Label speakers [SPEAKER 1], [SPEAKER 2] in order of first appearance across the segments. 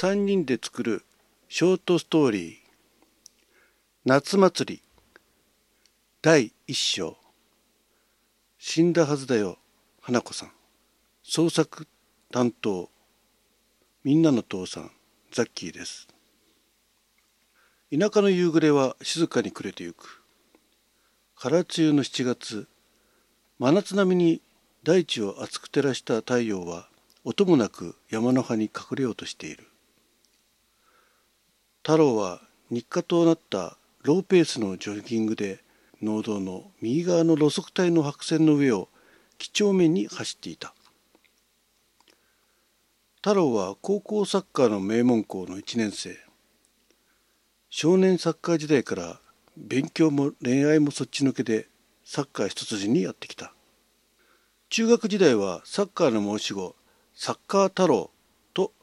[SPEAKER 1] 3人で作るショートストーリー夏祭り第1章。死んだはずだよ花子さん。創作担当みんなの父さんザッキーです。田舎の夕暮れは静かに暮れてゆく。空梅雨の7月真夏並みに大地を熱く照らした太陽は音もなく山の葉に隠れようとしている。太郎は日課となったローペースのジョギングで農道の右側の路側帯の白線の上を几帳面に走っていた。太郎は高校サッカーの名門校の1年生。少年サッカー時代から勉強も恋愛もそっちのけでサッカー一筋にやってきた。中学時代はサッカーの申し子サッカー太郎と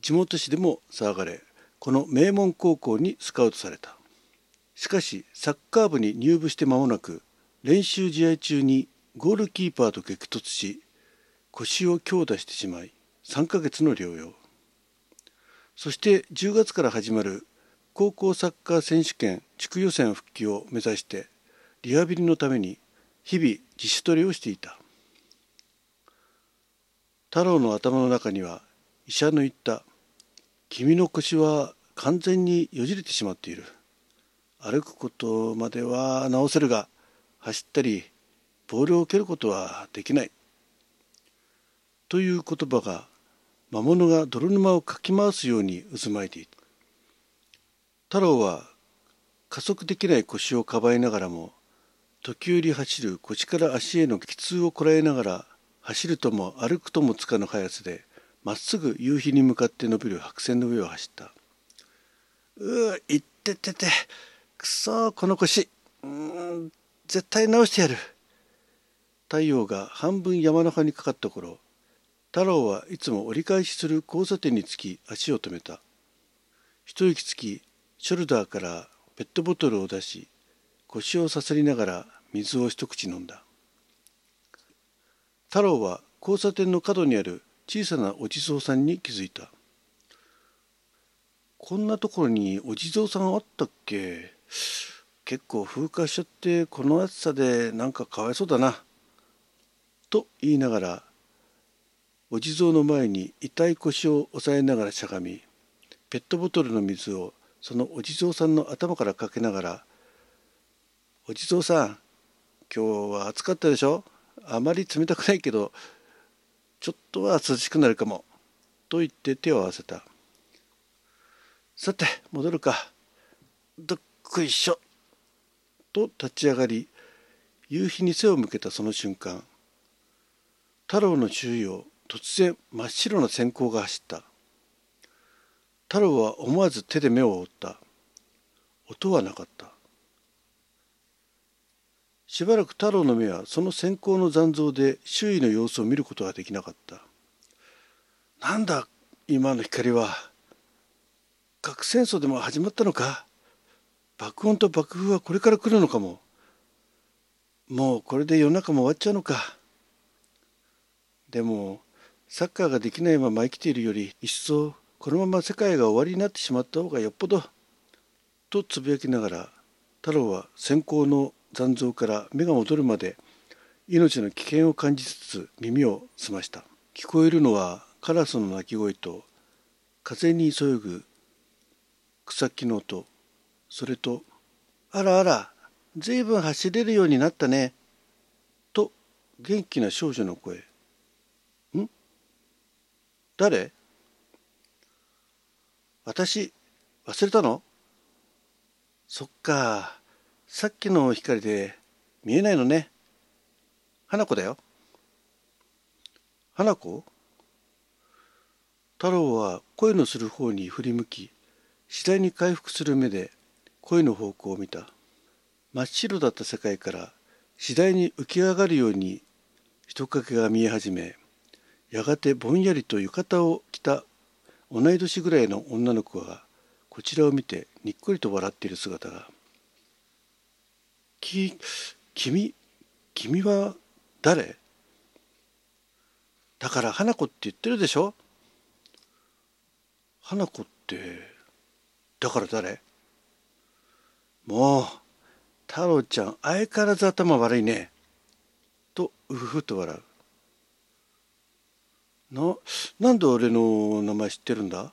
[SPEAKER 1] 地元紙でも騒がれこの名門高校にスカウトされた。しかしサッカー部に入部して間もなく練習試合中にゴールキーパーと激突し腰を強打してしまい3ヶ月の療養。そして10月から始まる高校サッカー選手権地区予選復帰を目指してリハビリのために日々自主トレをしていた。太郎の頭の中には医者の言った「君の腰は完全によじれてしまっている」「歩くことまでは治せるが走ったりボールを蹴ることはできない」という言葉が魔物が泥沼をかき回すように渦巻いていた太郎は加速できない腰をかばいながらも時折走る腰から足への激痛をこらえながら走るとも歩くともつかぬ速さでまっすぐ夕日に向かって伸びる白線の上を走った。うういっててて。くそこの腰。うん絶対直してやる。太陽が半分山の葉にかかった頃太郎はいつも折り返しする交差点につき足を止めた。一息つきショルダーからペットボトルを出し腰をさすりながら水を一口飲んだ。太郎は交差点の角にある小さなお地蔵さんに気づいた。こんなところにお地蔵さんあったっけ？結構風化しちゃってこの暑さでなんかかわいそうだな。と言いながらお地蔵の前に痛い腰を押さえながらしゃがみペットボトルの水をそのお地蔵さんの頭からかけながら「お地蔵さん今日は暑かったでしょ？あまり冷たくないけどちょっとは涼しくなるかも」と言って手を合わせた「さて戻るか。どっこいしょ」と立ち上がり夕日に背を向けたその瞬間。太郎の周囲を突然真っ白な閃光が走った。太郎は思わず手で目を覆った。音はなかった。しばらく太郎の目はその閃光の残像で周囲の様子を見ることができなかった。なんだ今の光は。核戦争でも始まったのか。爆音と爆風はこれから来るのかも。もうこれで夜中も終わっちゃうのか。でもサッカーができないまま生きているより一層このまま世界が終わりになってしまった方がよっぽど。とつぶやきながら太郎は閃光の残像から目が戻るまで命の危険を感じつつ耳を澄ました。聞こえるのはカラスの鳴き声と風に急ぐ草木の音。それと「あらあらずいぶん走れるようになったね」と元気な少女の声「ん？誰私忘れたのそっか。さっきの光で見えないのね。花子だよ。花子？太郎は声のする方に振り向き次第に回復する目で声の方向を見た。真っ白だった世界から次第に浮き上がるように人影が見え始めやがてぼんやりと浴衣を着た同い年ぐらいの女の子がこちらを見てにっこりと笑っている姿が「き君君は誰?」だから花子って言ってるでしょ？花子ってだから誰？もう太郎ちゃん相変わらず頭悪いね。とうふふと笑う。ななんで俺の名前知ってるんだ？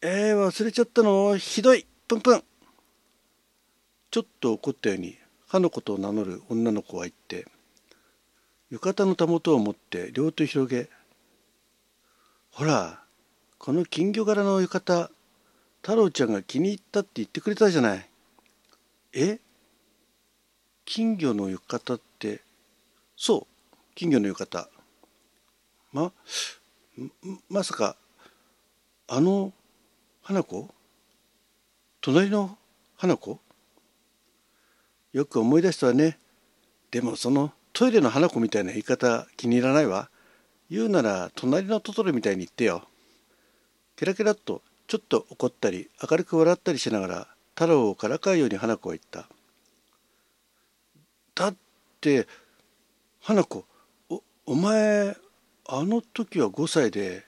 [SPEAKER 1] えー、忘れちゃったの。ひどい。プンプン。ちょっと怒ったように花子とを名乗る女の子は言って浴衣のたもとを持って両手広げほらこの金魚柄の浴衣太郎ちゃんが気に入ったって言ってくれたじゃない。え？金魚の浴衣ってそう金魚の浴衣。ままさかあの花子？隣の花子？よく思い出したわね。でもそのトイレの花子みたいな言い方気に入らないわ。言うなら隣のトトロみたいに言ってよ。ケラケラっとちょっと怒ったり明るく笑ったりしながら太郎をからかうように花子は言った。だって花子おお前あの時は5歳で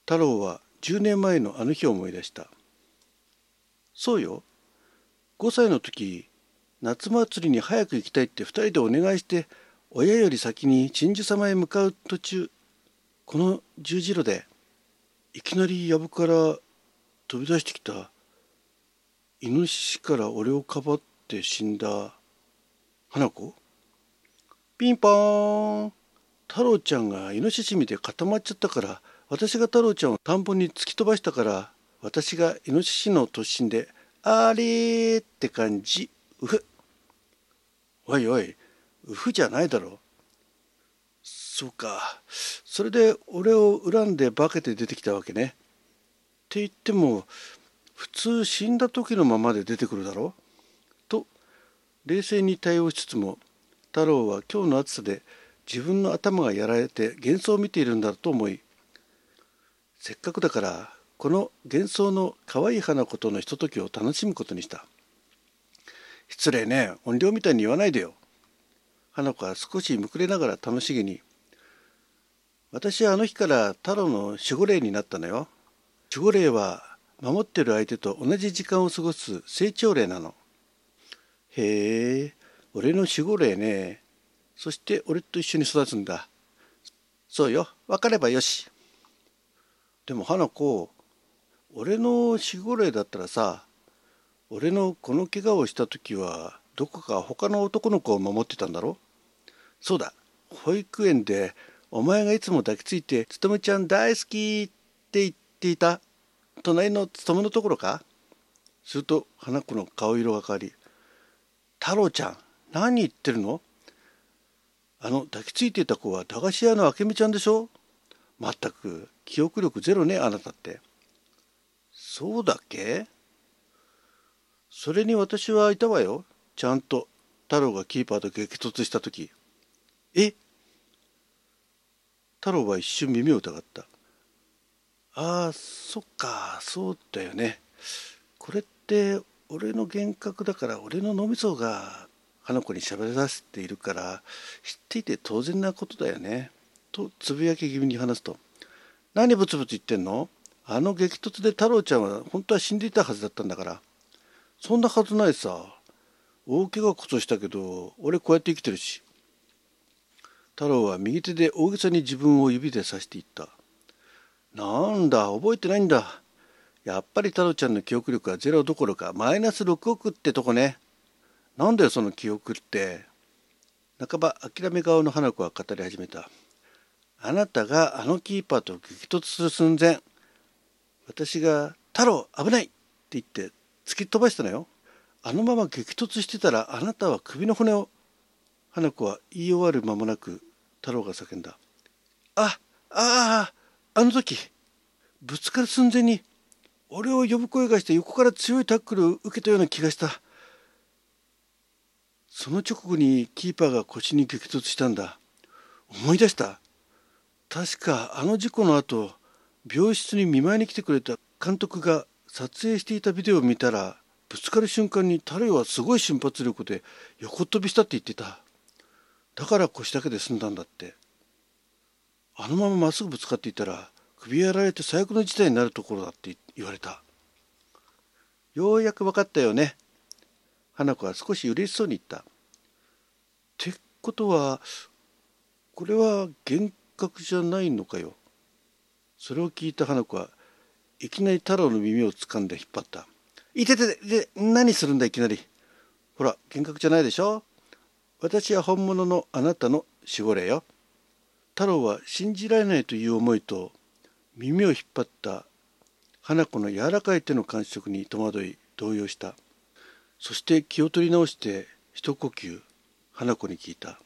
[SPEAKER 1] 太郎は10年前のあの日を思い出した。そうよ。5歳の時夏祭りに早く行きたいって2人でお願いして親より先に鎮守様へ向かう途中この十字路でいきなり藪から飛び出してきた。イノシシから俺をかばって死んだ。花子？ピンポーン。太郎ちゃんがイノシシ見て固まっちゃったから私が太郎ちゃんを田んぼに突き飛ばしたから私がイノシシの突進で「あれ」って感じ。うふ。おいおい。うふじゃないだろ。そうか。それで俺を恨んで化けて出てきたわけね。って言っても普通死んだ時のままで出てくるだろ。と冷静に対応しつつも太郎は今日の暑さで自分の頭がやられて幻想を見ているんだと思いせっかくだからこの幻想の可愛い花子とのひとときを楽しむことにした失礼ね音量みたいに言わないでよ花子は少しむくれながら楽しげに私はあの日から太郎の守護霊になったのよ。守護霊は守ってる相手と同じ時間を過ごす成長霊なの。へえ、俺の守護霊ね。そして俺と一緒に育つんだ。そうよ、分かればよし。でも花子、俺の守護霊だったらさ、俺のこの怪我をした時はどこか他の男の子を守ってたんだろ？そうだ、保育園でお前がいつも抱きついて、つとむちゃん大好きって言っていた、隣のつとむのところか？すると花子の顔色が変わり、太郎ちゃん、何言ってるの？あの抱きついていた子は駄菓子屋の明美ちゃんでしょ？まったく記憶力ゼロねあなたって。そうだっけ？それに私はいたわよ。ちゃんと。太郎がキーパーと激突した時。え？太郎は一瞬耳を疑った。ああそっか。そうだよね。これって俺の幻覚だから俺の脳みそが花子に喋らせているから知っていて当然なことだよね。とつぶやき気味に話すと。何ブツブツ言ってんの？あの激突で太郎ちゃんは本当は死んでいたはずだったんだから。そんなはずないさ。大怪我こそしたけど俺こうやって生きてるし。太郎は右手で大げさに自分を指で指していった。なんだ覚えてないんだ。やっぱり太郎ちゃんの記憶力はゼロどころかマイナス6億ってとこね。なんだよその記憶って。半ば諦め顔の花子は語り始めた。あなたがあのキーパーと激突する寸前私が「太郎危ない!」って言って突き飛ばしたのよ。あのまま激突してたらあなたは首の骨を花子は言い終わる間もなく太郎が叫んだ「ああああの時ぶつかる寸前に俺を呼ぶ声がして横から強いタックルを受けたような気がした」その直後にキーパーが腰に激突したんだ。思い出した。確かあの事故の後病室に見舞いに来てくれた監督が撮影していたビデオを見たらぶつかる瞬間にタレはすごい瞬発力で横飛びしたって言ってた。だから腰だけで済んだんだって。あのまままっすぐぶつかっていたら首やられて最悪の事態になるところだって言われた。ようやく分かったよね。花子は少し嬉しそうに言った。ってことはこれは幻覚じゃないのかよ。それを聞いた花子はいきなり太郎の耳を掴んで引っ張った「いててて何するんだいきなり。ほら幻覚じゃないでしょ。私は本物のあなたの守護霊よ。太郎は信じられないという思いと耳を引っ張った花子の柔らかい手の感触に戸惑い動揺した。そして気を取り直して一呼吸花子に聞いた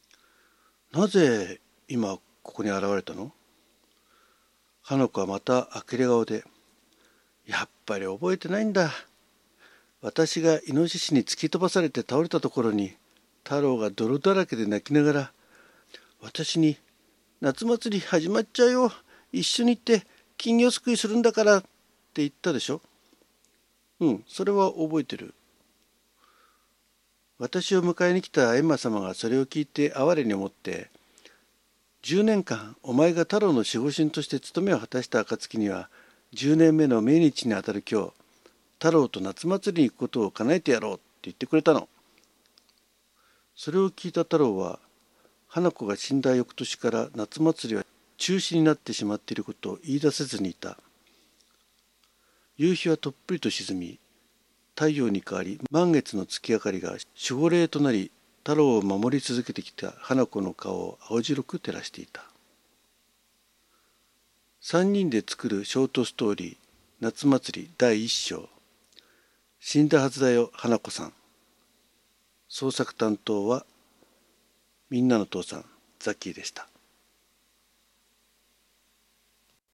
[SPEAKER 1] 「なぜ今ここに現れたの?」花子はまた呆れ顔で「やっぱり覚えてないんだ。私がイノシシに突き飛ばされて倒れたところに太郎が泥だらけで泣きながら私に「夏祭り始まっちゃうよ。一緒に行って金魚すくいするんだから」って言ったでしょ。うんそれは覚えてる。私を迎えに来た閻魔様がそれを聞いて哀れに思って10年間お前が太郎の守護神として務めを果たした暁には10年目の命日にあたる今日太郎と夏祭りに行くことを叶えてやろうって言ってくれたの。それを聞いた太郎は花子が死んだ翌年から夏祭りは中止になってしまっていることを言い出せずにいた夕日はとっぷりと沈み太陽に変わり満月の月明かりが守護霊となり太郎を守り続けてきた花子の顔を青白く照らしていた。3人で作るショートストーリー「夏祭り第1章」死んだはずだよ花子さん。創作担当はみんなの父さんザッキーでした。